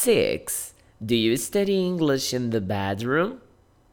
6. Do you study English in the bedroom?